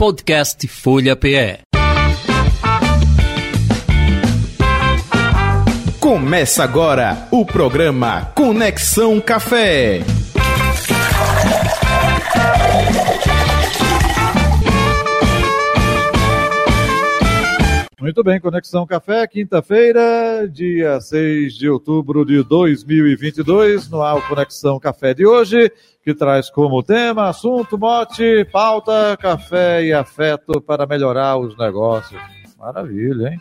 Podcast Folha PE. Começa agora o programa Conexão Café. Muito bem, Conexão Café, quinta-feira, dia 6 de outubro de 2022, no ar Conexão Café de hoje, que traz como tema, assunto, mote, pauta, café e afeto para melhorar os negócios. Maravilha, hein?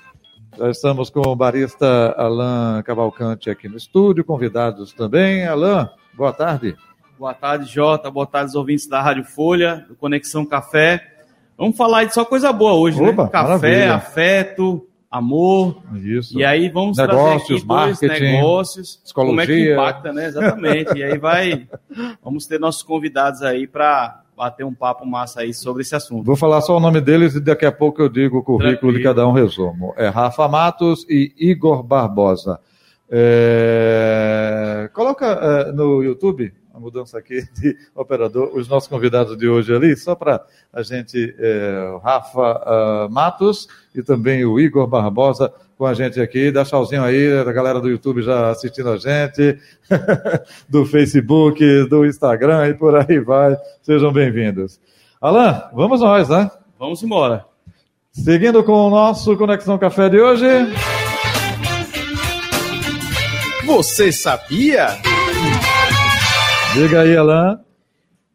Já estamos com o barista Alain Cavalcante aqui no estúdio, convidados também. Alain, boa tarde. Boa tarde, Jota. Boa tarde, os ouvintes da Rádio Folha, do Conexão Café. Vamos falar de só coisa boa hoje, Opa, né? Café, maravilha. afeto, amor. Isso. E aí vamos Negócios, trazer aqui dois negócios, psicologia. como é que impacta, né? Exatamente. e aí vai, vamos ter nossos convidados aí para bater um papo massa aí sobre esse assunto. Vou falar só o nome deles e daqui a pouco eu digo o currículo de Tranquilo. cada um resumo. É Rafa Matos e Igor Barbosa. É, Coloca é, no YouTube a mudança aqui de operador, os nossos convidados de hoje ali, só para a gente, é, o Rafa ah, Matos e também o Igor Barbosa com a gente aqui. Dá tchauzinho aí, a galera do YouTube já assistindo a gente, do Facebook, do Instagram e por aí vai. Sejam bem-vindos. Alan, vamos nós, né? Vamos embora. Seguindo com o nosso Conexão Café de hoje. Você sabia? Diga aí, Alan.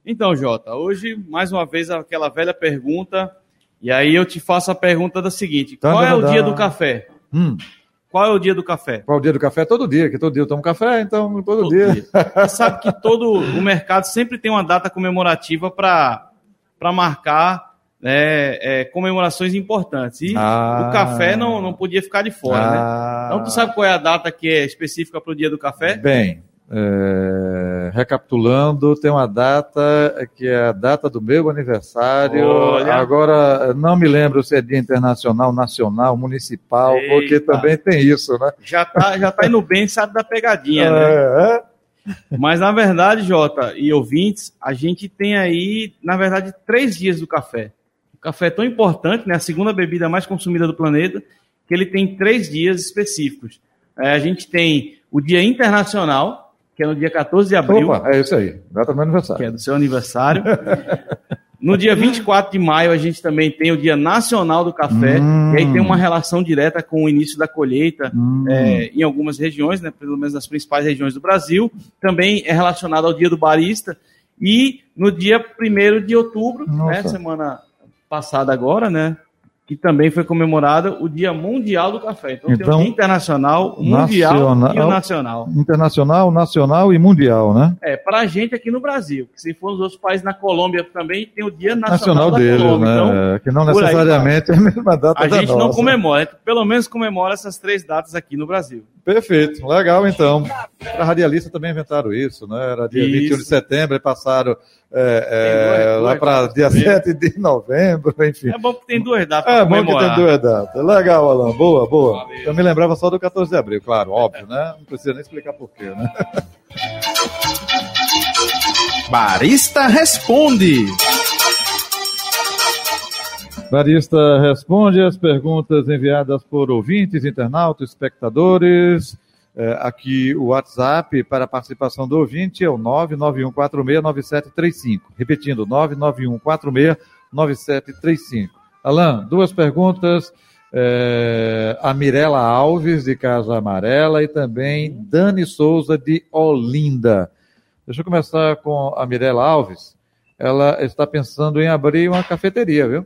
Então, Jota, hoje, mais uma vez, aquela velha pergunta. E aí eu te faço a pergunta da seguinte: Tá, qual é o tá, dia tá. do café? Hum, Qual é o dia do café? qual o dia do café? Todo dia, que todo dia eu tomo café, então todo, Todo dia. dia. Você sabe que todo o mercado sempre tem uma data comemorativa para marcar né, é, comemorações importantes. E Ah. o café não, não podia ficar de fora, né? Ah, Então, tu sabe qual é a data que é específica para o dia do café? Bem, é, recapitulando, tem uma data que é a data do meu aniversário. Olha. Agora, não me lembro se é dia internacional, nacional, municipal, porque Eita. também tem isso, né? Já tá, já tá indo bem, sabe da pegadinha, né? É, é. Mas, na verdade, Jota e ouvintes, a gente tem aí, na verdade, três dias do café. O café é tão importante, né? A segunda bebida mais consumida do planeta, que ele tem três dias específicos. É, a gente tem o Dia Internacional, que é no dia 14 de abril, Opa, é isso aí, data do meu que aniversário. é do seu aniversário. No dia 24 de maio, a gente também tem o Dia Nacional do Café, Hum. que aí tem uma relação direta com o início da colheita Hum. é, em algumas regiões, né, pelo menos nas principais regiões do Brasil. Também é relacionado ao Dia do Barista. E no dia 1 de outubro, né, semana passada agora, né, que também foi comemorado o Dia Mundial do Café. Então, tem Então, o Dia Internacional, o Mundial e o nacional- Nacional. Internacional, nacional e mundial, né? É, pra gente aqui no Brasil. Se for nos outros países, na Colômbia também tem o Dia Nacional, Nacional da deles, Colômbia. né? Então, que não por aí necessariamente é a mesma data a da gente não nossa. comemora, a gente pelo menos comemora essas três datas aqui no Brasil. Perfeito, legal então. Para radialista também inventaram isso, né? Era dia Isso. 21 de setembro e passaram é, é, lá para dia também. 7 de novembro, enfim. É bom que tem duas datas É bom que comemorar. tem duas datas. Legal, Alan. Boa, boa. Valeu. Eu me lembrava só do 14 de abril, claro, óbvio, né? Não precisa nem explicar porquê, né? Barista Responde. Barista responde as perguntas enviadas por ouvintes, internautas, espectadores. É, aqui o WhatsApp para participação do ouvinte é o 991469735. Repetindo, 991469735. Alan, duas perguntas. É, a Mirela Alves, de Casa Amarela, e também Dani Souza, de Olinda. Deixa eu começar com a Mirela Alves. Ela está pensando em abrir uma cafeteria, viu?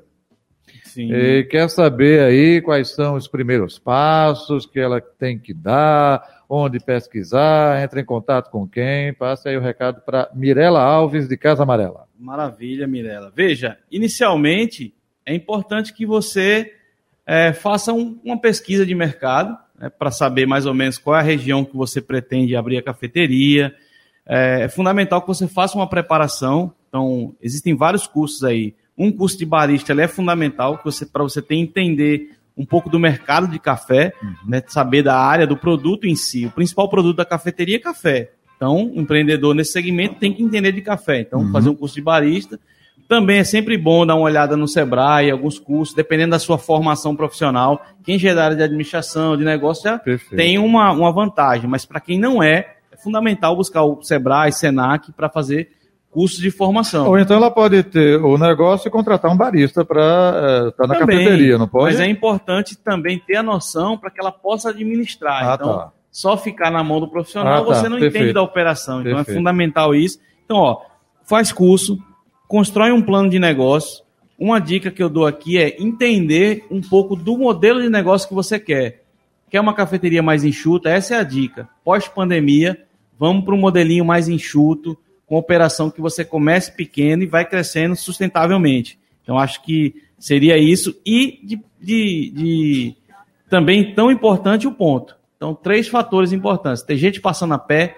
Sim. E quer saber aí quais são os primeiros passos que ela tem que dar, onde pesquisar, entra em contato com quem, passe aí o recado para Mirela Alves, de Casa Amarela. Maravilha, Mirella. Veja, inicialmente é importante que você eh, faça um- uma pesquisa de mercado para saber mais ou menos qual é a região que você pretende abrir a cafeteria. É, é fundamental que você faça uma preparação. Então, existem vários cursos aí. Um curso de barista é fundamental você, para você ter entender um pouco do mercado de café, né, saber da área do produto em si. O principal produto da cafeteria é café. Então, um empreendedor nesse segmento tem que entender de café. Então, Uhum. fazer um curso de barista. Também é sempre bom dar uma olhada no Sebrae, alguns cursos, dependendo da sua formação profissional. Quem já é da área de administração, de negócio, já Perfeito. tem uma, uma vantagem. Mas para quem não é, é fundamental buscar o Sebrae, Senac, para fazer cursos de formação. Ou então ela pode ter o negócio e contratar um barista para estar na Também, cafeteria, não pode? Mas é importante também ter a noção para que ela possa administrar. Ah, então, tá. só ficar na mão do profissional, Ah, tá. você não Perfeito. entende da operação. Então Perfeito. é fundamental isso. Então, ó, faz curso, constrói um plano de negócio. Uma dica que eu dou aqui é entender um pouco do modelo de negócio que você quer. Quer uma cafeteria mais enxuta? Essa é a dica. Pós-pandemia, vamos para um modelinho mais enxuto, com operação que você comece pequeno e vai crescendo sustentavelmente. Então, acho que seria isso. E de, de- de- também tão importante o ponto. Então, três fatores importantes: ter gente passando a pé,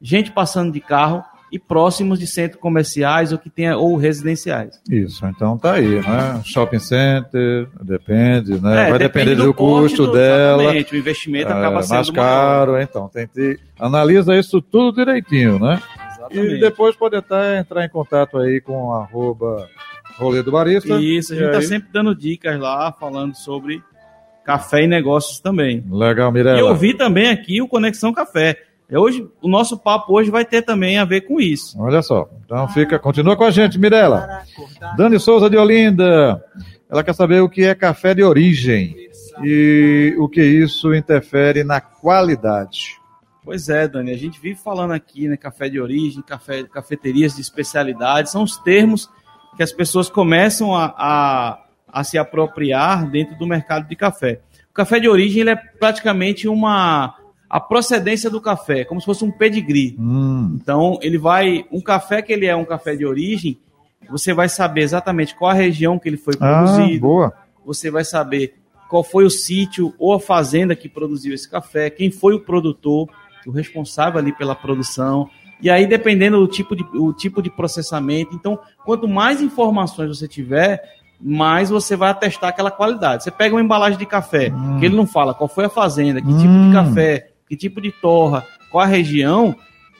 gente passando de carro e próximos de centros comerciais ou que tenha ou residenciais. Isso, então tá aí, né? Shopping center, depende, né? É, Vai depende depender do, porte custo do- dela. O investimento é, acaba sendo mais maior. caro, então tem que analisa isso tudo direitinho, né? E Exatamente. depois pode até entrar em contato aí com arroba rolê do barista. Isso, a E gente está sempre dando dicas lá, falando sobre café e negócios também. Legal, E Mirella. eu vi também aqui o Conexão Café. É Hoje, o nosso papo hoje vai ter também a ver com isso. Olha só. Então fica, continua com a gente, Mirella. Dani Souza de Olinda. Ela quer saber o que é café de origem e o que isso interfere na qualidade. Pois é, Dani, a gente vive falando aqui, né, café de origem, café, cafeterias de especialidade, são os termos que as pessoas começam a, a, a se apropriar dentro do mercado de café. O café de origem ele é praticamente uma a procedência do café, como se fosse um pedigree. Hum, Então, ele vai. Um café que ele é um café de origem, você vai saber exatamente qual a região que ele foi ah, produzido, boa. você vai saber qual foi o sítio ou a fazenda que produziu esse café, quem foi o produtor, o responsável ali pela produção. E aí, dependendo do tipo de, o tipo de processamento, então, quanto mais informações você tiver, mais você vai atestar aquela qualidade. Você pega uma embalagem de café, Hum. que ele não fala qual foi a fazenda, que tipo Hum. de café, que tipo de torra, qual a região,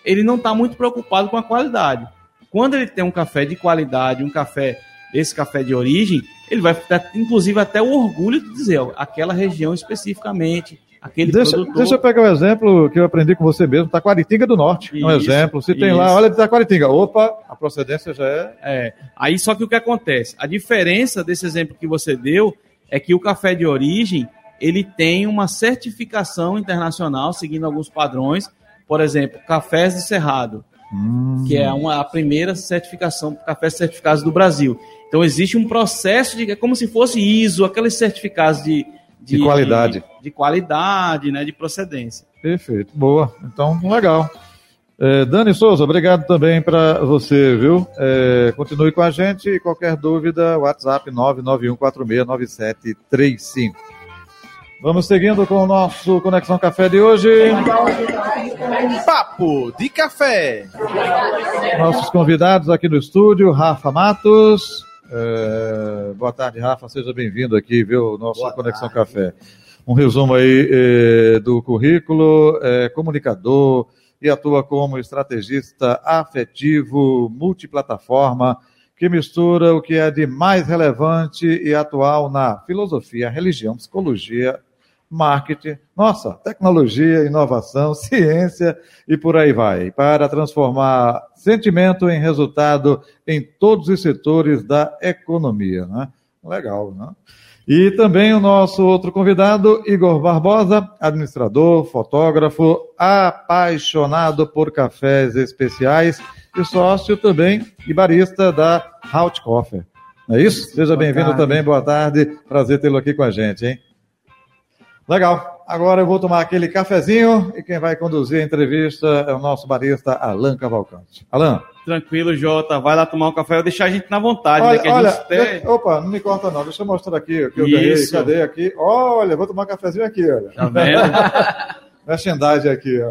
ele não está muito preocupado com a qualidade. Quando ele tem um café de qualidade, um café, esse café de origem, ele vai ter, inclusive, até o orgulho de dizer, ó, aquela região especificamente, aquele Deixa, produtor. deixa eu pegar o exemplo que eu aprendi com você mesmo, Taquaritinga do Norte. um Isso, exemplo. Se tem isso. lá, olha de Taquaritinga. Opa, a procedência já é. É. Aí só que o que acontece? A diferença desse exemplo que você deu é que o café de origem ele tem uma certificação internacional seguindo alguns padrões. Por exemplo, cafés de Cerrado, Hum, que é uma, a primeira certificação para cafés certificados do Brasil. Então existe um processo de é como se fosse ISO, aqueles certificados de, De qualidade. de, de qualidade, né, de procedência. Perfeito, boa. Então, legal. É, Dani Souza, obrigado também para você, viu? É, continue com a gente e qualquer dúvida, WhatsApp 991469735. Vamos seguindo com o nosso Conexão Café de hoje. Papo de café. Nossos convidados aqui no estúdio, Rafa Matos. É, boa tarde, Rafa. Seja bem-vindo aqui, viu? Nosso Conexão Café. Um resumo aí eh, do currículo, é comunicador e atua como estrategista afetivo, multiplataforma, que mistura o que é de mais relevante e atual na filosofia, religião, psicologia, marketing, nossa, tecnologia, inovação, ciência e por aí vai, para transformar sentimento em resultado em todos os setores da economia, né? Legal, né? E também o nosso outro convidado, Igor Barbosa, administrador, fotógrafo, apaixonado por cafés especiais e sócio também e barista da Haut Coffee. É isso? Seja bem-vindo também, boa tarde. Prazer tê-lo aqui com a gente, hein? Legal. Agora eu vou tomar aquele cafezinho e quem vai conduzir a entrevista é o nosso barista Alan Cavalcante. Alan, Tranquilo, Jota. Vai lá tomar um café. Eu deixar a gente na vontade, né? olha, a olha de- opa, não me corta não, deixa eu mostrar aqui o que eu ganhei. Cadê aqui? Olha, vou tomar um cafezinho aqui, olha. Tá vendo? Merchandising aqui, ó.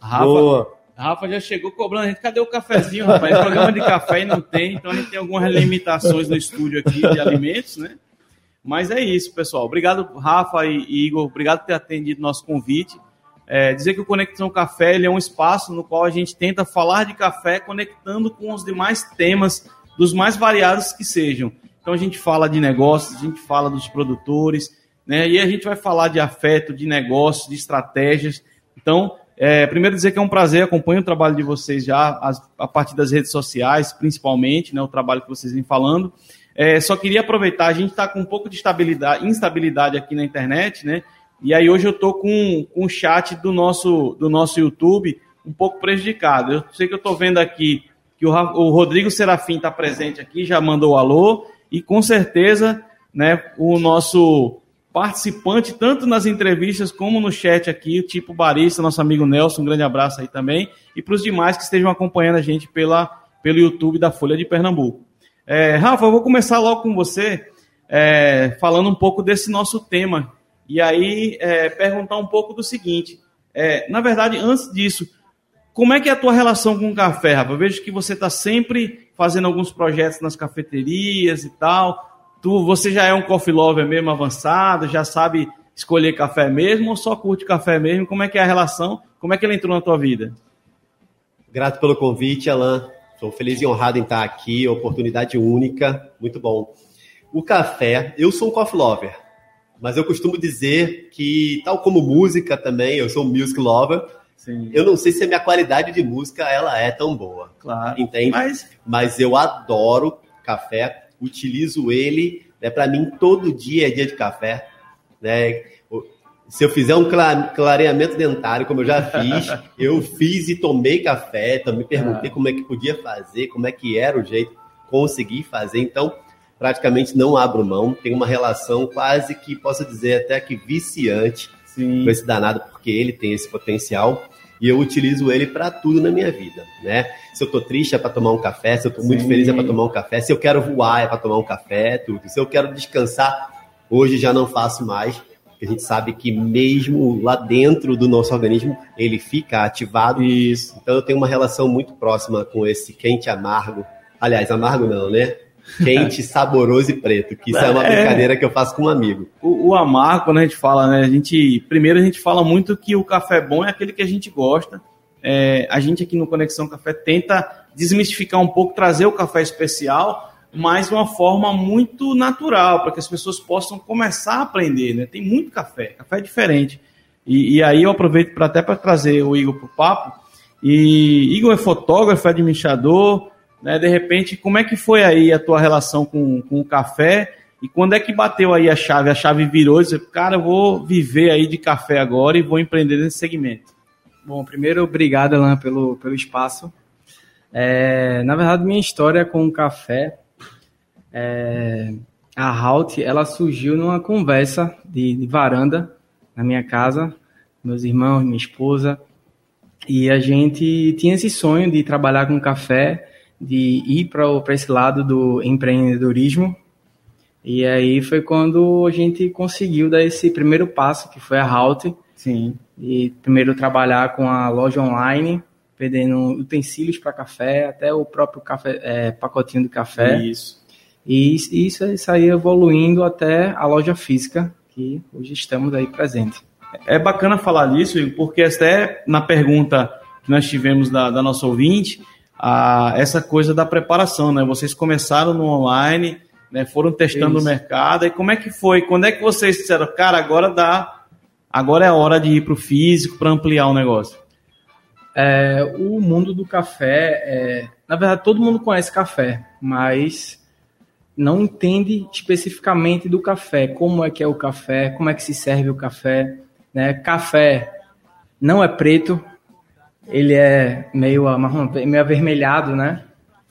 Rafa, Boa. Rafa já chegou cobrando a gente. Cadê o cafezinho, rapaz? Programa de café e não tem, então a gente tem algumas limitações no estúdio aqui de alimentos, né? Mas é isso, pessoal. Obrigado, Rafa e Igor. Obrigado por ter atendido nosso convite. É, dizer que o Conexão Café ele é um espaço no qual a gente tenta falar de café conectando com os demais temas dos mais variados que sejam. Então a gente fala de negócios, a gente fala dos produtores, né? E a gente vai falar de afeto, de negócios, de estratégias. Então, é, primeiro dizer que é um prazer, acompanho o trabalho de vocês já a, a partir das redes sociais, principalmente, né? O trabalho que vocês vêm falando. É, só queria aproveitar, a gente está com um pouco de instabilidade aqui na internet, né? E aí hoje eu estou com, com o chat do nosso, do nosso YouTube um pouco prejudicado. Eu sei que eu estou vendo aqui que o, o Rodrigo Serafim está presente aqui, já mandou o alô, e com certeza né, o nosso participante, tanto nas entrevistas como no chat aqui, o tipo Barista, nosso amigo Nelson, um grande abraço aí também, e para os demais que estejam acompanhando a gente pela, pelo YouTube da Folha de Pernambuco. É, Rafa, eu vou começar logo com você, é, falando um pouco desse nosso tema, e aí é, perguntar um pouco do seguinte, é, na verdade, antes disso, como é que é a tua relação com o café, Rafa? Eu vejo que você está sempre fazendo alguns projetos nas cafeterias e tal. Tu, você já é um coffee lover mesmo avançado, já sabe escolher café mesmo ou só curte café mesmo? Como é que é a relação? Como é que ele entrou na tua vida? Grato pelo convite, Alan. Estou feliz e honrado em estar aqui, oportunidade única, muito bom. O café, eu sou um coffee lover, mas eu costumo dizer que, tal como música também, eu sou um music lover, Sim. Eu não sei se a minha qualidade de música ela é tão boa. Claro. Entende? Mas, Mas eu adoro café, utilizo ele, né, para mim todo dia é dia de café, né? Se eu fizer um clareamento dentário, como eu já fiz, eu fiz e tomei café, também perguntei ah. como é que podia fazer, como é que era o jeito, consegui fazer. Então, praticamente não abro mão. Tem uma relação quase que, posso dizer, até que viciante Sim. com esse danado, porque ele tem esse potencial e eu utilizo ele para tudo na minha vida, né? Se eu tô triste é para tomar um café, se eu tô muito feliz é para tomar um café, se eu quero voar é para tomar um café, tudo. Se eu quero descansar, hoje já não faço mais, porque a gente sabe que mesmo lá dentro do nosso organismo ele fica ativado. Isso. Então eu tenho uma relação muito próxima com esse quente amargo. Aliás, amargo não, né? quente, saboroso e preto, que isso é, é uma brincadeira que eu faço com um amigo. O, o amargo, quando a gente fala, né? A gente, primeiro a gente fala muito que o café bom é aquele que a gente gosta. É, a gente aqui no Conexão Café tenta desmistificar um pouco, trazer o café especial, mas de uma forma muito natural, para que as pessoas possam começar a aprender, né? Tem muito café, café é diferente. E, e aí eu aproveito para até para trazer o Igor para o papo. E Igor é fotógrafo, é administrador, né? De repente, como é que foi aí a tua relação com, com o café? E quando é que bateu aí a chave? A chave virou e disse, cara, eu vou viver aí de café agora e vou empreender nesse segmento. Bom, primeiro, obrigado, Alan, pelo, pelo espaço. É, na verdade, minha história com o café, é, a Halt, ela surgiu numa conversa de, de varanda na minha casa, meus irmãos, minha esposa, e a gente tinha esse sonho de trabalhar com café de ir para esse lado do empreendedorismo. E aí foi quando a gente conseguiu dar esse primeiro passo, que foi a Halt. Sim. E primeiro trabalhar com a loja online, vendendo utensílios para café, até o próprio café, é, pacotinho de café. Isso. E isso, isso aí evoluindo até a loja física, que hoje estamos aí presente. É bacana falar disso, porque até na pergunta que nós tivemos da, da nossa ouvinte, a, essa coisa da preparação, né? Vocês começaram no online, né? foram testando Isso. o mercado, e como é que foi? Quando é que vocês disseram, cara, agora dá, agora é a hora de ir para o físico para ampliar o negócio? É, o mundo do café, é, na verdade, todo mundo conhece café, mas não entende especificamente do café, como é que é o café, como é que se serve o café, né? Café não é preto, ele é meio meio avermelhado, né?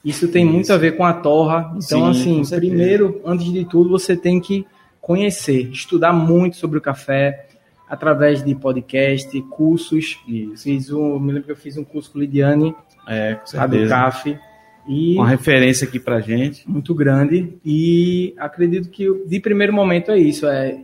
Isso tem Isso. muito a ver com a torra. Então, Sim, assim, primeiro, antes de tudo, você tem que conhecer, estudar muito sobre o café através de podcast, cursos. Isso. Fiz um, me lembro que eu fiz um curso com Lidiane, é, com do CAF. E uma referência aqui pra gente. Muito grande. E acredito que de primeiro momento é isso, é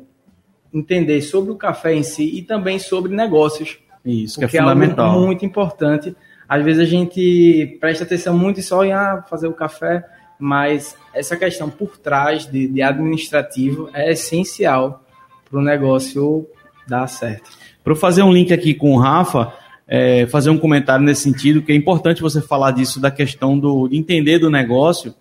entender sobre o café em si e também sobre negócios. Isso, que é fundamental. É muito importante. Às vezes a gente presta atenção muito só em ah, fazer o café, mas essa questão por trás de, de administrativo é essencial para o negócio dar certo. Para eu fazer um link aqui com o Rafa, é, fazer um comentário nesse sentido, que é importante você falar disso, da questão do, de entender do negócio.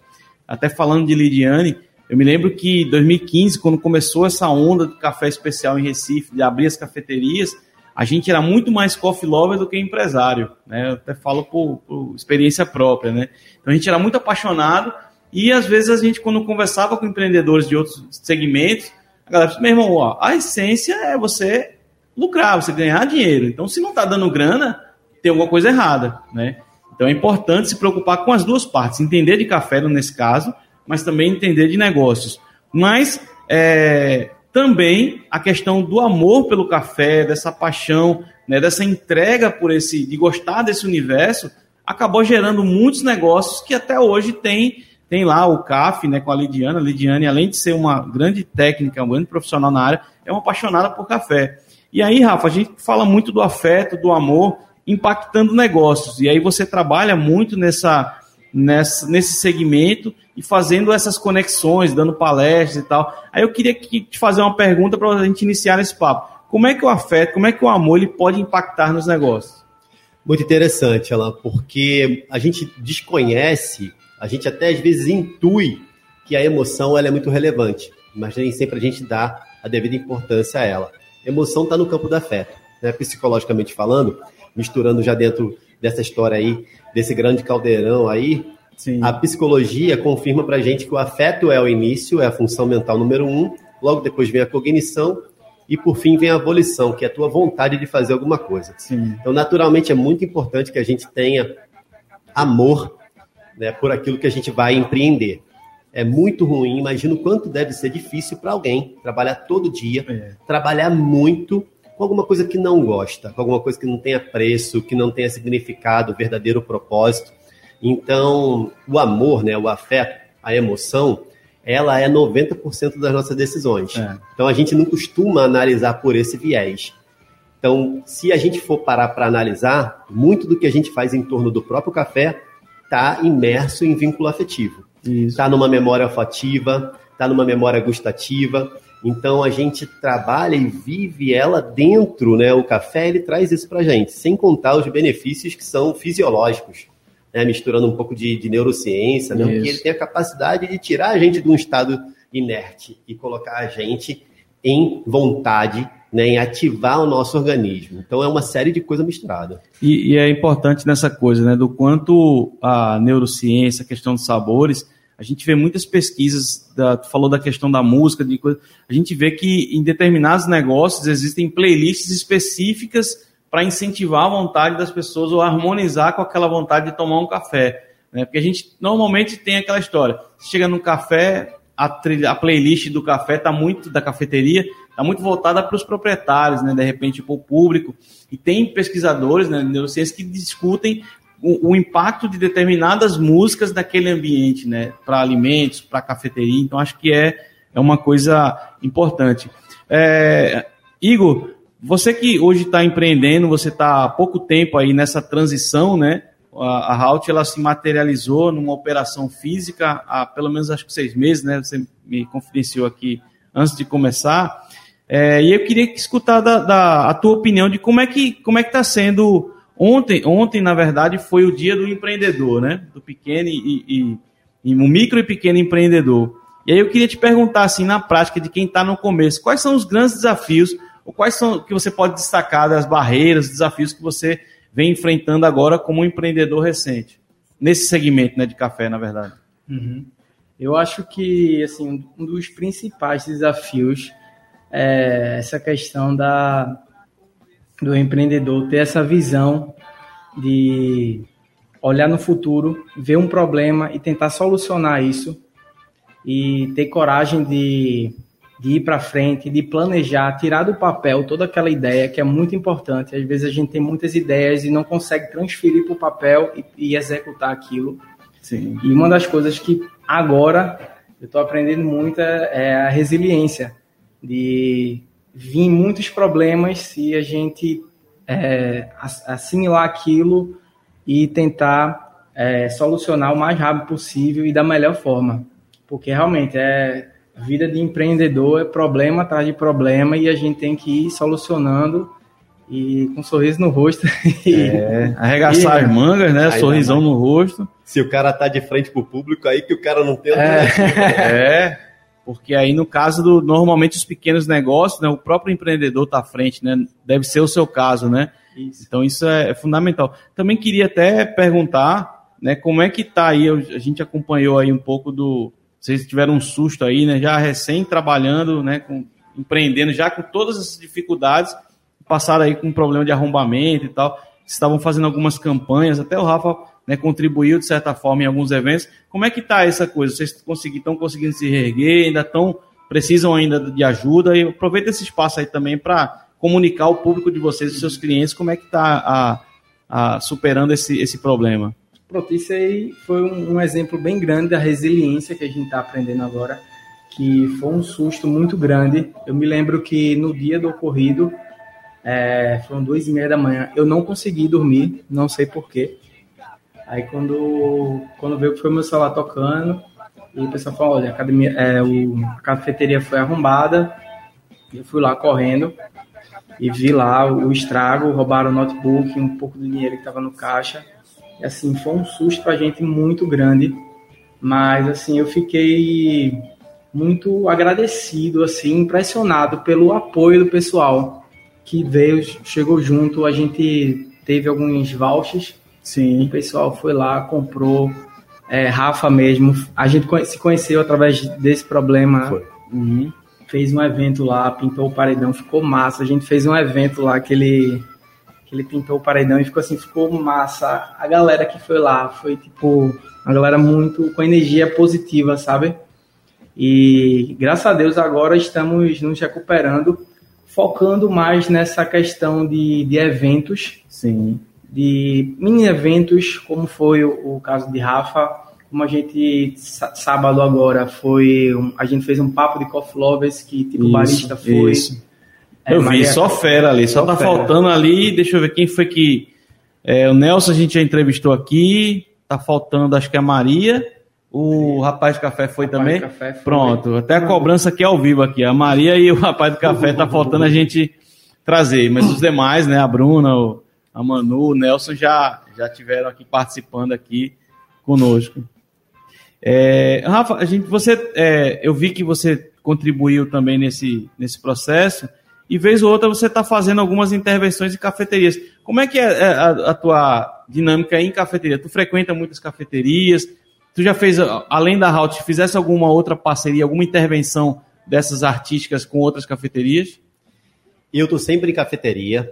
Até falando de Lidiane, eu me lembro que em 2015, quando começou essa onda de café especial em Recife, de abrir as cafeterias, a gente era muito mais coffee lover do que empresário, né? Eu até falo por, por experiência própria, né? Então a gente era muito apaixonado e às vezes a gente, quando conversava com empreendedores de outros segmentos, a galera disse, meu irmão, ó, a essência é você lucrar, você ganhar dinheiro. Então, se não está dando grana, tem alguma coisa errada, né? Então é importante se preocupar com as duas partes, entender de café nesse caso, mas também entender de negócios. Mas é, também a questão do amor pelo café, dessa paixão, né, dessa entrega por esse, de gostar desse universo, acabou gerando muitos negócios que até hoje tem tem lá o CAF, né, com a Lidiana. A Lidiane, além de ser uma grande técnica, uma grande profissional na área, é uma apaixonada por café. E aí, Rafa, a gente fala muito do afeto, do amor, impactando negócios. E aí você trabalha muito nessa, nessa, nesse segmento e fazendo essas conexões, dando palestras e tal. Aí eu queria te fazer uma pergunta para a gente iniciar esse papo. Como é que o afeto, como é que o amor ele pode impactar nos negócios? Muito interessante, Alan, porque a gente desconhece, a gente até às vezes intui que a emoção ela é muito relevante, mas nem sempre a gente dá a devida importância a ela. Emoção está no campo do afeto, né? psicologicamente falando, misturando já dentro dessa história aí, desse grande caldeirão aí, Sim. a psicologia confirma para gente que o afeto é o início, é a função mental número um, logo depois vem a cognição e por fim vem a volição, que é a tua vontade de fazer alguma coisa. Sim. Então, naturalmente, é muito importante que a gente tenha amor né, por aquilo que a gente vai empreender. É muito ruim, imagino o quanto deve ser difícil para alguém trabalhar todo dia, é. trabalhar muito com alguma coisa que não gosta, com alguma coisa que não tenha preço, que não tenha significado, verdadeiro propósito. Então, o amor, né, o afeto, a emoção, ela é 90% das nossas decisões. É. Então, a gente não costuma analisar por esse viés. Então, se a gente for parar para analisar, muito do que a gente faz em torno do próprio café está imerso em vínculo afetivo. Está numa memória olfativa, está numa memória gustativa, então a gente trabalha e vive ela dentro, né? O café ele traz isso para gente, sem contar os benefícios que são fisiológicos, né? misturando um pouco de, de neurociência, né? porque ele tem a capacidade de tirar a gente de um estado inerte e colocar a gente em vontade, né, em ativar o nosso organismo. Então é uma série de coisas misturadas. E, e é importante nessa coisa, né, do quanto a neurociência, a questão dos sabores a gente vê muitas pesquisas, da, tu falou da questão da música, de coisa, a gente vê que em determinados negócios existem playlists específicas para incentivar a vontade das pessoas ou harmonizar com aquela vontade de tomar um café. Né? Porque a gente normalmente tem aquela história. Você chega no café, a, trilha, a playlist do café tá muito, da cafeteria, está muito voltada para os proprietários, né? de repente para o público. E tem pesquisadores, né, neurociências, que discutem o, o, impacto de determinadas músicas daquele ambiente, né? Para alimentos, para cafeteria. Então, acho que é, é uma coisa importante. É, Igor, você que hoje está empreendendo, você está há pouco tempo aí nessa transição, né? A, a Halt, ela se materializou numa operação física há pelo menos acho que seis meses, né? Você me confidenciou aqui antes de começar. É, e eu queria escutar da, da, a tua opinião de como é que como é que está sendo Ontem, ontem, na verdade, foi o dia do empreendedor, né? Do pequeno e, e, e um micro e pequeno empreendedor. E aí eu queria te perguntar, assim, na prática, de quem está no começo, quais são os grandes desafios, ou quais são que você pode destacar das barreiras, desafios que você vem enfrentando agora como um empreendedor recente, nesse segmento né, de café, na verdade? Uhum. Eu acho que, assim, um dos principais desafios é essa questão da, do empreendedor ter essa visão de olhar no futuro, ver um problema e tentar solucionar isso e ter coragem de, de ir para frente, de planejar, tirar do papel toda aquela ideia que é muito importante. Às vezes a gente tem muitas ideias e não consegue transferir para o papel e, e, executar aquilo. Sim. E uma das coisas que agora eu estou aprendendo muito é, é a resiliência de vir muitos problemas se a gente é, assimilar aquilo e tentar é, solucionar o mais rápido possível e da melhor forma. Porque realmente é vida de empreendedor é problema atrás de problema e a gente tem que ir solucionando e com um sorriso no rosto. É, arregaçar E- as mangas, né? Sorrisão no rosto. Se o cara tá de frente pro público, aí que o cara não tem. É, porque aí no caso do normalmente os pequenos negócios, né, o próprio empreendedor está à frente, né? Deve ser o seu caso, né? Isso. Então isso é, é fundamental. Também queria até perguntar, né, como é que tá aí? a gente acompanhou aí um pouco do, vocês tiveram um susto aí, né? Já recém trabalhando, né, com empreendendo já com todas essas dificuldades, passaram aí com um problema de arrombamento e tal. Estavam fazendo algumas campanhas, até o Rafa né, contribuiu de certa forma em alguns eventos. Como é que está essa coisa? Vocês estão conseguindo se reerguer? Ainda estão precisam ainda de ajuda? E aproveita esse espaço aí também para comunicar ao público de vocês, os seus clientes, como é que está superando esse, esse problema. Pronto, isso aí foi um, um exemplo bem grande da resiliência que a gente está aprendendo agora, que foi um susto muito grande. Eu me lembro que no dia do ocorrido, é, foram duas e meia da manhã, eu não consegui dormir, não sei porquê. Aí quando, quando veio foi meu celular tocando, e o pessoal falou, olha, a, academia, é, o, a cafeteria foi arrombada, eu fui lá correndo e vi lá o, o estrago, roubaram o notebook, um pouco do dinheiro que estava no caixa. E assim, foi um susto pra gente muito grande, mas assim, eu fiquei muito agradecido, assim, impressionado pelo apoio do pessoal que veio, chegou junto, a gente teve alguns vouchers, Sim. o pessoal foi lá, comprou, é, Rafa mesmo, a gente se conheceu através desse problema, Foi. Uhum. fez um evento lá, pintou o paredão, ficou massa, a gente fez um evento lá que ele que ele pintou o paredão e ficou assim, ficou massa. A galera que foi lá foi tipo uma galera muito com energia positiva, sabe? E graças a Deus agora estamos nos recuperando, focando mais nessa questão de, de eventos, Sim. De mini eventos, como foi o, o caso de Rafa, como a gente sá- sábado agora foi, um- a gente fez um papo de coffee lovers que tipo o barista foi. isso. É, eu vi, Maria- só fera ali. Só, Só tá fera. faltando ali. Deixa eu ver quem foi que. é, o Nelson a gente já entrevistou aqui. Tá faltando, acho que a Maria. O rapaz de café foi Rapaz também. do Café foi. Pronto, até a cobrança aqui ao vivo aqui. A Maria e o rapaz do café tá faltando a gente trazer. Mas os demais, né? A Bruna, o- a Manu, o Nelson já, já tiveram aqui participando aqui conosco. É, Rafa, a gente, você, é, eu vi que você contribuiu também nesse, nesse processo e vez ou outra você está fazendo algumas intervenções em cafeterias. Como é que é é, a, a tua dinâmica em cafeteria? Tu frequenta muitas cafeterias? Tu já fez, além da Halt, fizesse alguma outra parceria, alguma intervenção dessas artísticas com outras cafeterias? Eu estou sempre em cafeteria,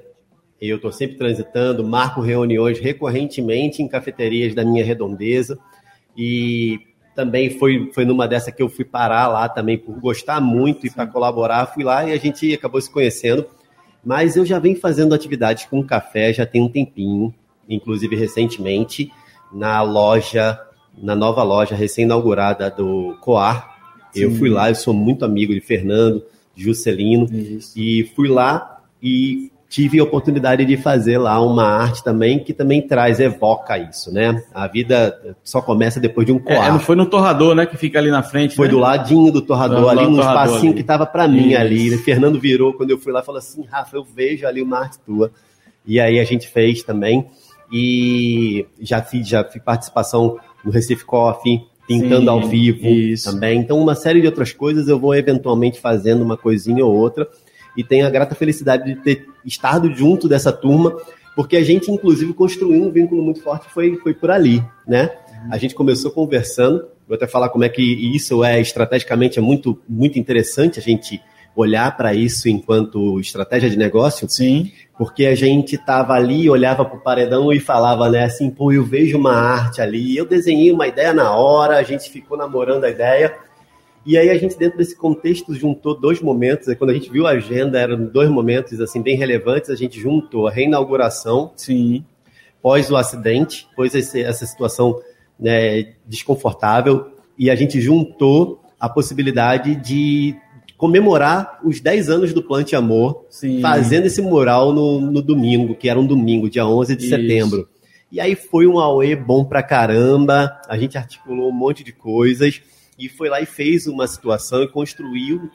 eu estou sempre transitando, marco reuniões recorrentemente em cafeterias da minha redondeza e também foi, foi numa dessa que eu fui parar lá também por gostar muito e para colaborar, fui lá e a gente acabou se conhecendo. Mas eu já venho fazendo atividades com café já tem um tempinho, inclusive recentemente, na loja, na nova loja recém-inaugurada do Coar. Eu Sim. fui lá, eu sou muito amigo de Fernando, de Juscelino, e fui lá e tive a oportunidade de fazer lá uma arte também que também traz, evoca isso, né? A vida só começa depois de um É, coar. não foi no torrador, né? Que fica ali na frente. Foi né? do ladinho do torrador, Do ali no espacinho ali. que tava para mim Isso. ali. O Fernando virou quando eu fui lá e falou assim: Rafa, eu vejo ali uma arte tua. E aí a gente fez também. E já fiz, já fiz participação no Recife Coffee, pintando Sim, ao vivo isso. também. Então, uma série de outras coisas eu vou eventualmente fazendo uma coisinha ou outra. E tenho a grata felicidade de ter estado junto dessa turma, porque a gente, inclusive, construiu um vínculo muito forte, foi, foi por ali, né? A gente começou conversando, vou até falar como é que isso é estrategicamente é muito, muito interessante a gente olhar para isso enquanto estratégia de negócio, Sim. porque a gente tava ali, olhava pro paredão e falava, né, assim, pô, eu vejo uma arte ali, eu desenhei uma ideia na hora, a gente ficou namorando a ideia, e aí a gente, dentro desse contexto, juntou dois momentos, quando a gente viu a agenda, eram dois momentos, assim, bem relevantes, a gente juntou a reinauguração Sim. pós o acidente, pós esse- essa situação né, desconfortável, e a gente juntou a possibilidade de comemorar os 10 anos do Plante Amor, Sim. fazendo esse mural no, no domingo, que era um domingo, dia 11 de Isso. setembro. E aí foi um auê bom pra caramba, a gente articulou um monte de coisas, e foi lá e fez uma situação e construiu,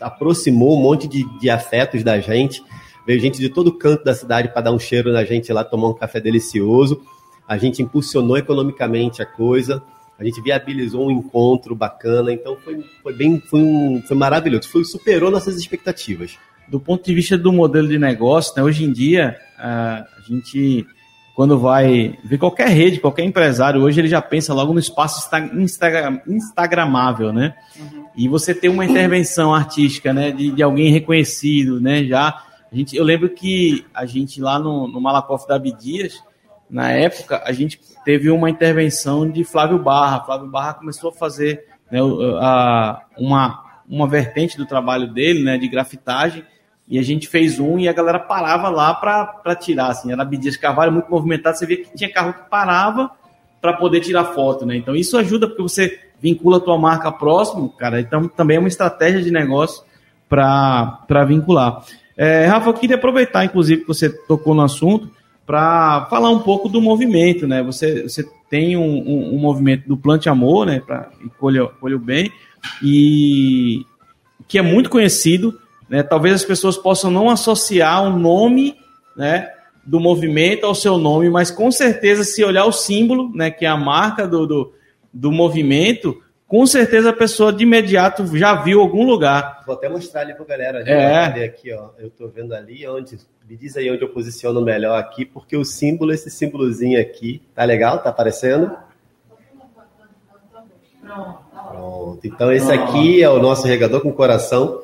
aproximou um monte de, de afetos da gente, Veio gente de todo canto da cidade para dar um cheiro na gente lá, tomar um café delicioso. A gente impulsionou economicamente a coisa, a gente viabilizou um encontro bacana, então foi, foi bem, foi, um, foi maravilhoso, foi, superou nossas expectativas. Do ponto de vista do modelo de negócio, né, hoje em dia, a gente, quando vai ver qualquer rede, qualquer empresário, hoje ele já pensa logo no espaço Instagram, instagramável, né? Uhum. E você ter uma intervenção artística, né, de, de alguém reconhecido, né, já a gente, eu lembro que a gente lá no, no Malakoff da Abdias, na época, a gente teve uma intervenção de Flávio Barra. Flávio Barra começou a fazer né, a, uma, uma vertente do trabalho dele, né, de grafitagem, e a gente fez um e a galera parava lá para tirar, assim, era Abdias Carvalho, muito movimentado, você via que tinha carro que parava para poder tirar foto, né? Então isso ajuda porque você vincula a tua marca próximo, cara, então também é uma estratégia de negócio para vincular. É, Rafa, eu queria aproveitar, inclusive, que você tocou no assunto, para falar um pouco do movimento, né? Você, você tem um, um, um movimento do Plante Amor, né? Para colher o bem, e que é muito conhecido, né? Talvez as pessoas possam não associar o nome, né? Do movimento ao seu nome, mas com certeza, se olhar o símbolo, né? Que é a marca do, do, do movimento, com certeza a pessoa de imediato já viu algum lugar. Vou até mostrar ali para galera. É. Aqui, ó. Eu estou vendo ali onde. Me diz aí onde eu posiciono melhor aqui, porque o símbolo, esse símbolozinho aqui, tá legal? Tá aparecendo? Pronto. Então esse aqui é o nosso regador com coração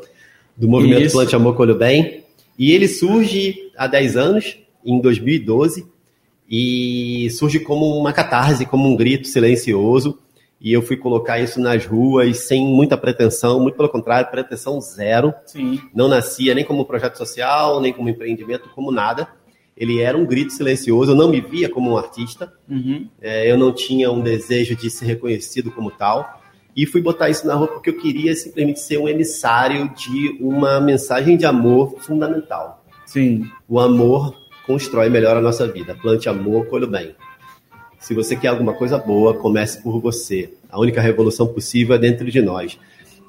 do movimento Isso. Plante Amor Colho Bem. E ele surge há 10 anos, em 2012, e surge como uma catarse, como um grito silencioso e eu fui colocar isso nas ruas sem muita pretensão, muito pelo contrário, pretensão zero. Sim. Não nascia nem como projeto social, nem como empreendimento, como nada. Ele era um grito silencioso, eu não me via como um artista, uhum. é, eu não tinha um desejo de ser reconhecido como tal. E fui botar isso na rua porque eu queria simplesmente ser um emissário de uma mensagem de amor fundamental. Sim. O amor constrói melhor a nossa vida. Plante amor, colhe bem. Se você quer alguma coisa boa, comece por você. A única revolução possível é dentro de nós.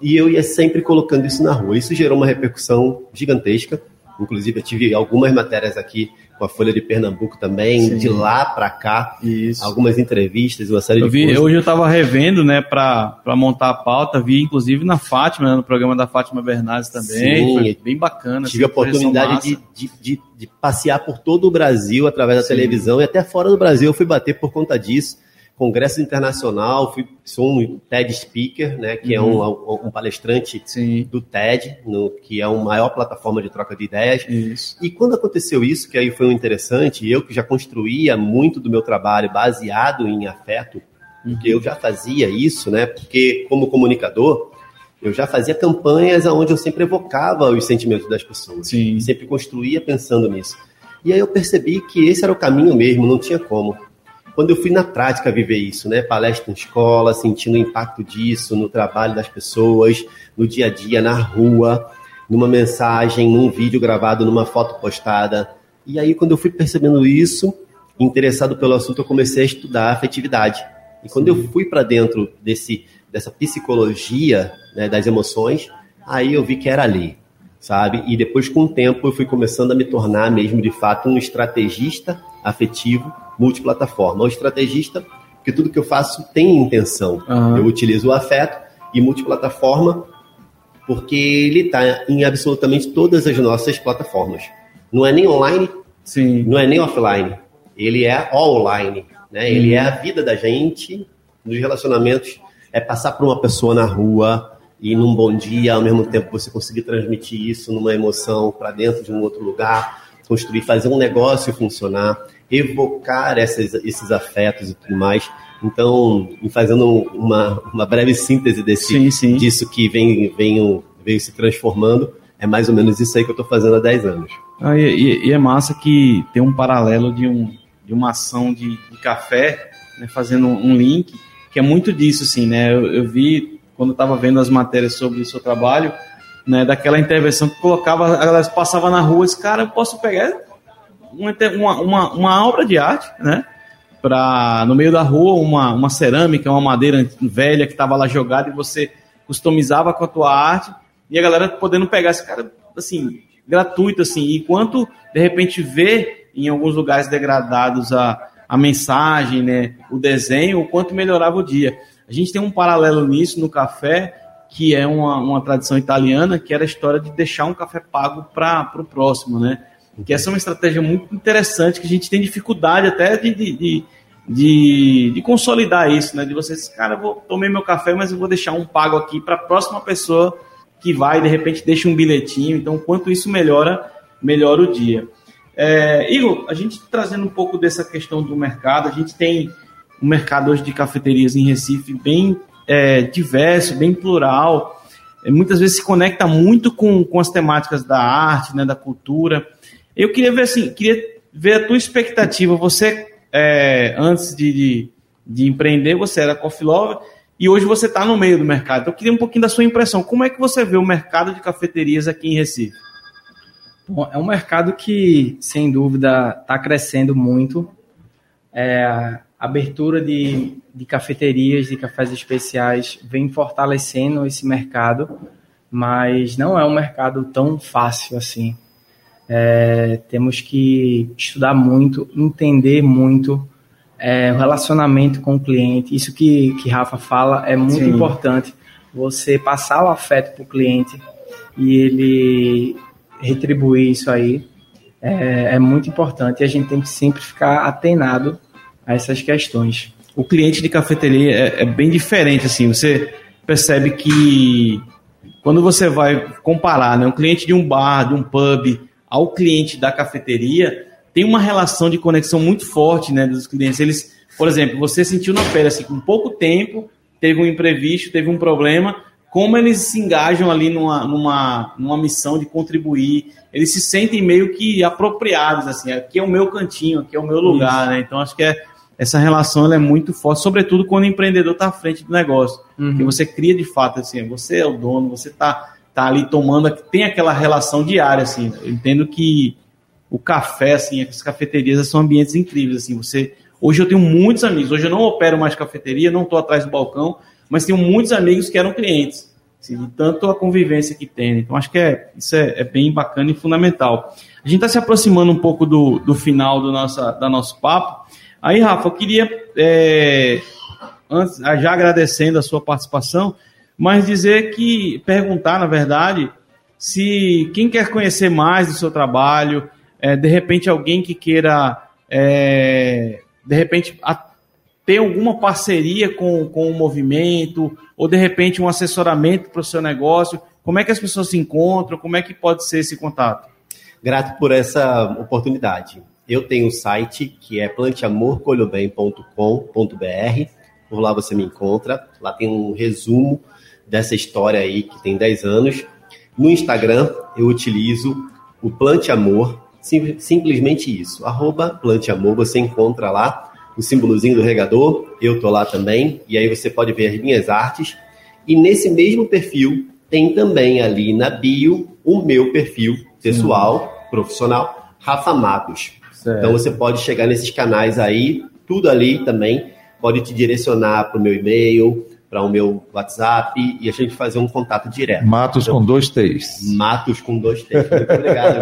E eu ia sempre colocando isso na rua. Isso gerou uma repercussão gigantesca. Inclusive, eu tive algumas matérias aqui com a Folha de Pernambuco também, Sim. de lá para cá, Isso. algumas entrevistas, uma série eu de vi, coisas. Hoje eu estava revendo, né, para montar a pauta, vi inclusive na Fátima, né, no programa da Fátima Bernardes também, Sim. foi bem bacana. Tive a oportunidade de, de, de, de, passear por todo o Brasil através da Sim. televisão e até fora do Brasil eu fui bater por conta disso congresso internacional, fui, sou um TED Speaker, né, que uhum. é um, um palestrante Sim. do TED, no, que é a maior plataforma de troca de ideias. Isso. E quando aconteceu isso, que aí foi um interessante, eu que já construía muito do meu trabalho baseado em afeto, uhum. porque eu já fazia isso, né, porque como comunicador, eu já fazia campanhas onde eu sempre evocava os sentimentos das pessoas. Sim. Sempre construía pensando nisso. E aí eu percebi que esse era o caminho mesmo, não tinha como quando eu fui na prática viver isso, né? Palestra em escola, sentindo o impacto disso no trabalho das pessoas, no dia a dia, na rua, numa mensagem, num vídeo gravado, numa foto postada. E aí, quando eu fui percebendo isso, interessado pelo assunto, eu comecei a estudar afetividade. E quando eu fui para dentro desse, dessa psicologia né, das emoções, aí eu vi que era ali, sabe? E depois, com o tempo, eu fui começando a me tornar mesmo, de fato, um estrategista afetivo multiplataforma. O estrategista, porque tudo que eu faço tem intenção. Uhum. Eu utilizo o afeto e multiplataforma porque ele está em absolutamente todas as nossas plataformas. Não é nem online, Sim. não é nem offline. Ele é online. Né? Ele uhum. é a vida da gente, nos relacionamentos. É passar por uma pessoa na rua e num bom dia, ao mesmo tempo você conseguir transmitir isso numa emoção para dentro de um outro lugar, construir, fazer um negócio funcionar evocar essas, esses afetos e tudo mais. Então, fazendo uma, uma breve síntese desse, sim, sim. disso que vem, vem, veio se transformando, é mais ou menos isso aí que eu estou fazendo há 10 anos. Ah, e, e, é massa que tem um paralelo de, um, de uma ação de, de café, né, fazendo um link, que é muito disso, assim, né? Eu, eu vi, quando estava vendo as matérias sobre o seu trabalho, né, daquela intervenção que colocava, a galera passava na rua e disse, cara, eu posso pegar uma, uma, uma obra de arte, né? Pra, no meio da rua, uma, uma cerâmica, uma madeira velha que estava lá jogada e você customizava com a tua arte e a galera podendo pegar esse cara, assim, gratuito, assim, e quanto, de repente, ver em alguns lugares degradados a, a mensagem, né, o desenho, o quanto melhorava o dia. A gente tem um paralelo nisso no café, que é uma, uma tradição italiana, que era a história de deixar um café pago para o próximo, né? Que essa é uma estratégia muito interessante, que a gente tem dificuldade até de, de, de, de, consolidar isso, né? De vocês, cara, vou, tomei meu café, mas eu vou deixar um pago aqui para a próxima pessoa que vai, de repente, deixa um bilhetinho. Então, quanto isso melhora, melhora o dia. É, Igor, a gente trazendo um pouco dessa questão do mercado, a gente tem um mercado hoje de cafeterias em Recife bem é, diverso, bem plural, é, muitas vezes se conecta muito com, com as temáticas da arte, né, da cultura. Eu queria ver assim, queria ver a tua expectativa. Você, é, antes de, de, de, empreender, você era coffee lover e hoje você está no meio do mercado. Eu queria um pouquinho da sua impressão. Como é que você vê o mercado de cafeterias aqui em Recife? Bom, é um mercado que, sem dúvida, está crescendo muito. É, abertura de, de cafeterias, de cafés especiais, vem fortalecendo esse mercado, mas não é um mercado tão fácil assim. É, temos que estudar muito, entender muito é, o relacionamento com o cliente. Isso que, que Rafa fala é muito Sim. importante. Você passar o afeto para o cliente e ele retribuir isso aí é, é muito importante. E a gente tem que sempre ficar atenado a essas questões. O cliente de cafeteria é, é bem diferente, assim, você percebe que quando você vai comparar né, um cliente de um bar, de um pub, ao cliente da cafeteria, tem uma relação de conexão muito forte né, dos clientes. Eles, por exemplo, você sentiu na pele, assim, com pouco tempo, teve um imprevisto, teve um problema, como eles se engajam ali numa, numa, numa missão de contribuir, eles se sentem meio que apropriados, assim, aqui é o meu cantinho, aqui é o meu lugar, Isso. né? Então acho que é essa relação é muito forte, sobretudo quando o empreendedor está à frente do negócio. Uhum. Que você cria de fato, assim, você é o dono, você está tá ali tomando, tem aquela relação diária, assim. Eu entendo que o café, assim, as cafeterias são ambientes incríveis, assim. Você, hoje eu tenho muitos amigos, hoje eu não opero mais cafeteria, não estou atrás do balcão, mas tenho muitos amigos que eram clientes. Assim, de tanto a convivência que tem. Então, acho que é, isso é, é bem bacana e fundamental. A gente está se aproximando um pouco do, do final do nossa, da nosso papo. Aí, Rafa, eu queria, é, antes, já agradecendo a sua participação, mas dizer que, perguntar, na verdade, se quem quer conhecer mais do seu trabalho, é, de repente alguém que queira, é, de repente, a, ter alguma parceria com, com o movimento, ou de repente um assessoramento para o seu negócio, como é que as pessoas se encontram, como é que pode ser esse contato? Grato por essa oportunidade. Eu tenho um site que é planteamorcolhobem.com.br. Por lá você me encontra. Lá tem um resumo dessa história aí que tem 10 anos. No Instagram eu utilizo o Plante Amor, sim, simplesmente isso. Arroba Plante Amor, você encontra lá o símbolozinho do regador, eu tô lá também, e aí você pode ver as minhas artes. E nesse mesmo perfil tem também ali na bio o meu perfil pessoal, profissional, Rafa Matos. Certo. Então você pode chegar nesses canais aí, tudo ali também, pode te direcionar para o meu e-mail, para o meu WhatsApp e a gente fazer um contato direto. Matos então, com dois T's. Matos com dois T's. Muito obrigado,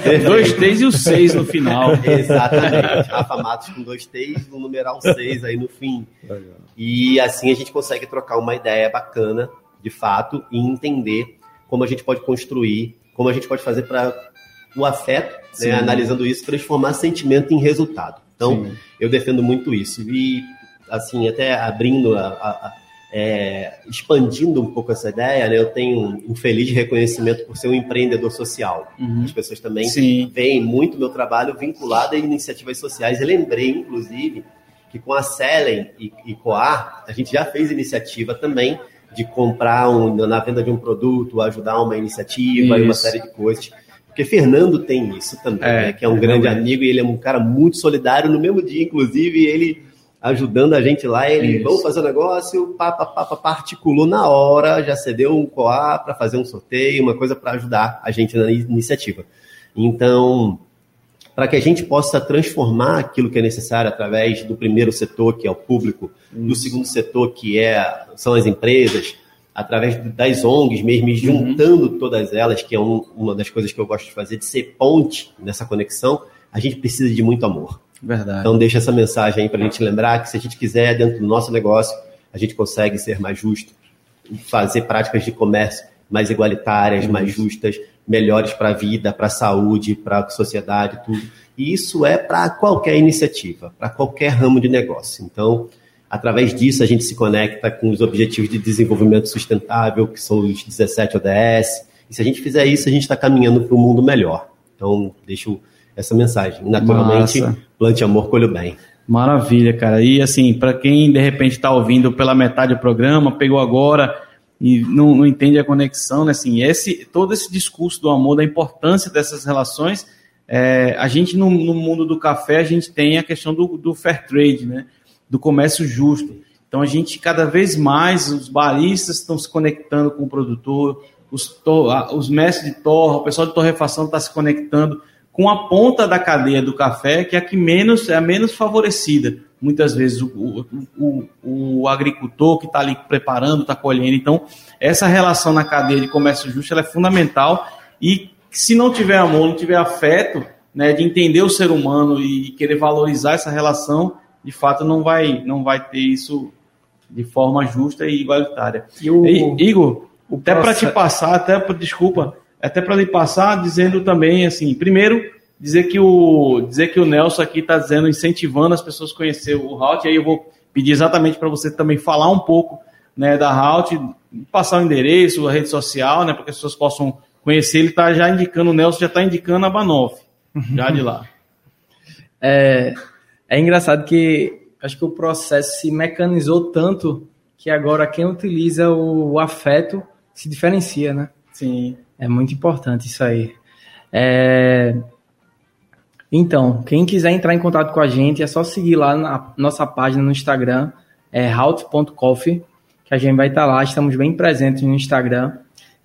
Dois T's e o seis no final. Exatamente. Rafa Matos com dois T's, no numeral seis aí no fim. Legal. E assim a gente consegue trocar uma ideia bacana, de fato, e entender como a gente pode construir, como a gente pode fazer para o afeto, né, analisando isso, transformar sentimento em resultado. Então, Sim. eu defendo muito isso. E, assim, até abrindo, a, a, a, é, expandindo um pouco essa ideia, né, eu tenho um feliz reconhecimento por ser um empreendedor social. Uhum. As pessoas também Sim. veem muito meu trabalho vinculado a iniciativas sociais. Eu lembrei, inclusive, que com a Selen e, e Coar, a gente já fez iniciativa também de comprar um, na venda de um produto, ajudar uma iniciativa Isso. e uma série de coisas. Porque Fernando tem isso também, é, né? que é um é grande amigo e ele é um cara muito solidário. No mesmo dia, inclusive, ele ajudando a gente lá, ele, isso. vamos fazer o um negócio, pá, pá, pá, pá, articulou na hora, já cedeu um coar para fazer um sorteio, uma coisa para ajudar a gente na iniciativa. Então, para que a gente possa transformar aquilo que é necessário através do primeiro setor, que é o público, isso. do segundo setor, que é, são as empresas, através das ONGs mesmo, e juntando todas elas, que é um- uma das coisas que eu gosto de fazer, de ser ponte nessa conexão, a gente precisa de muito amor. Verdade. Então deixa essa mensagem aí para a gente lembrar que se a gente quiser, dentro do nosso negócio, a gente consegue ser mais justo, fazer práticas de comércio mais igualitárias, mais justas, melhores para a vida, para a saúde, para a sociedade, tudo. E isso é para qualquer iniciativa, para qualquer ramo de negócio. Então, através disso, a gente se conecta com os Objetivos de Desenvolvimento Sustentável, que são os 17 ODS. E se a gente fizer isso, a gente está caminhando para um mundo melhor. Então, deixo essa mensagem. Naturalmente, Massa. plante amor, colhe bem. Maravilha, cara. E assim, para quem de repente está ouvindo pela metade do programa, pegou agora e não, não entende a conexão, né? Assim, esse, todo esse discurso do amor, da importância dessas relações, é, a gente no, no mundo do café, a gente tem a questão do, do fair trade, né? Do comércio justo. Então a gente cada vez mais, os baristas estão se conectando com o produtor, os, to- os mestres de torra, o pessoal de torrefação está se conectando com a ponta da cadeia do café, que é a que menos é a menos favorecida. Muitas vezes o, o, o- o agricultor que está ali preparando, está colhendo. Então, essa relação na cadeia de comércio justo é fundamental. E se não tiver amor, não tiver afeto, né, de entender o ser humano e querer valorizar essa relação, de fato não vai, não vai ter isso de forma justa e igualitária. E o- E, Igor, o até para te passar, até desculpa, até para lhe passar, dizendo também assim, primeiro dizer que o dizer que o Nelson aqui está dizendo, incentivando as pessoas a conhecer o Halt, e aí eu vou pedir exatamente para você também falar um pouco, né, da Halt, passar o endereço, a rede social, né, para que as pessoas possam conhecer. Ele está já indicando, o Nelson já está indicando a Banoff, já de lá. É, é engraçado que acho que o processo se mecanizou tanto que agora quem utiliza o, o afeto se diferencia, né? Sim. É muito importante isso aí. É, Então, quem quiser entrar em contato com a gente, é só seguir lá na nossa página no Instagram, é halt.coffee, que a gente vai estar lá, estamos bem presentes no Instagram.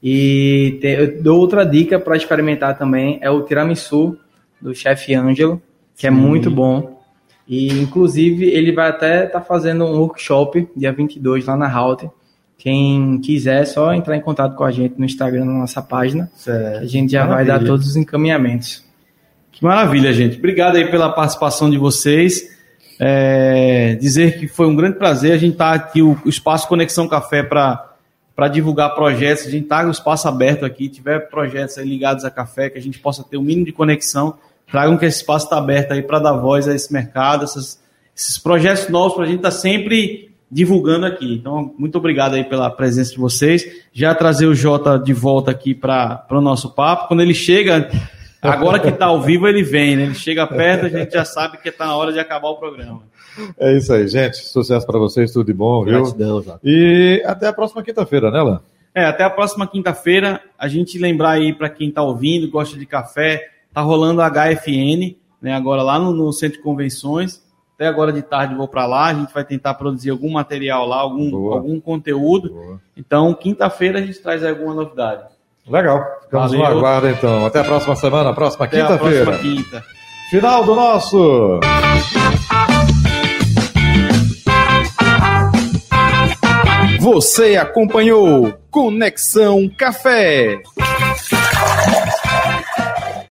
E te- eu dou outra dica para experimentar também, é o tiramisu do chefe Ângelo, que é muito bom. E, inclusive, ele vai até estar fazendo um workshop dia 22 lá na Halt. Quem quiser, é só entrar em contato com a gente no Instagram, na nossa página. A gente já vai dar Maravilha. todos os encaminhamentos. Que maravilha, gente. Obrigado aí pela participação de vocês. É, dizer que foi um grande prazer. A gente está aqui, o, Espaço Conexão Café, para divulgar projetos. A gente está com o espaço aberto aqui. Tiver projetos aí ligados a café, que a gente possa ter o mínimo de conexão. Tragam que esse espaço está aberto aí para dar voz a esse mercado, essas- esses projetos novos para a gente estar sempre divulgando aqui. Então, muito obrigado aí pela presença de vocês. Já trazer o Jota de volta aqui para o nosso papo. Quando ele chega, agora que está ao vivo, ele vem, né? Ele chega perto, a gente já sabe que está na hora de acabar o programa. É isso aí, gente. Sucesso para vocês, tudo de bom, viu? Gratidão, Jota. E até a próxima quinta-feira, né, Lan? É, até a próxima quinta-feira. A gente lembrar aí para quem está ouvindo, gosta de café, tá rolando a HFN, né? Agora lá no, no Centro de Convenções. Até agora de tarde vou para lá. A gente vai tentar produzir algum material lá, algum, Boa. algum conteúdo. Boa. Então, quinta-feira a gente traz alguma novidade. Legal. Ficamos no Valeu. aguardo, então. Até a próxima semana, próxima quinta-feira. quinta. Final do nosso. Você acompanhou Conexão Café.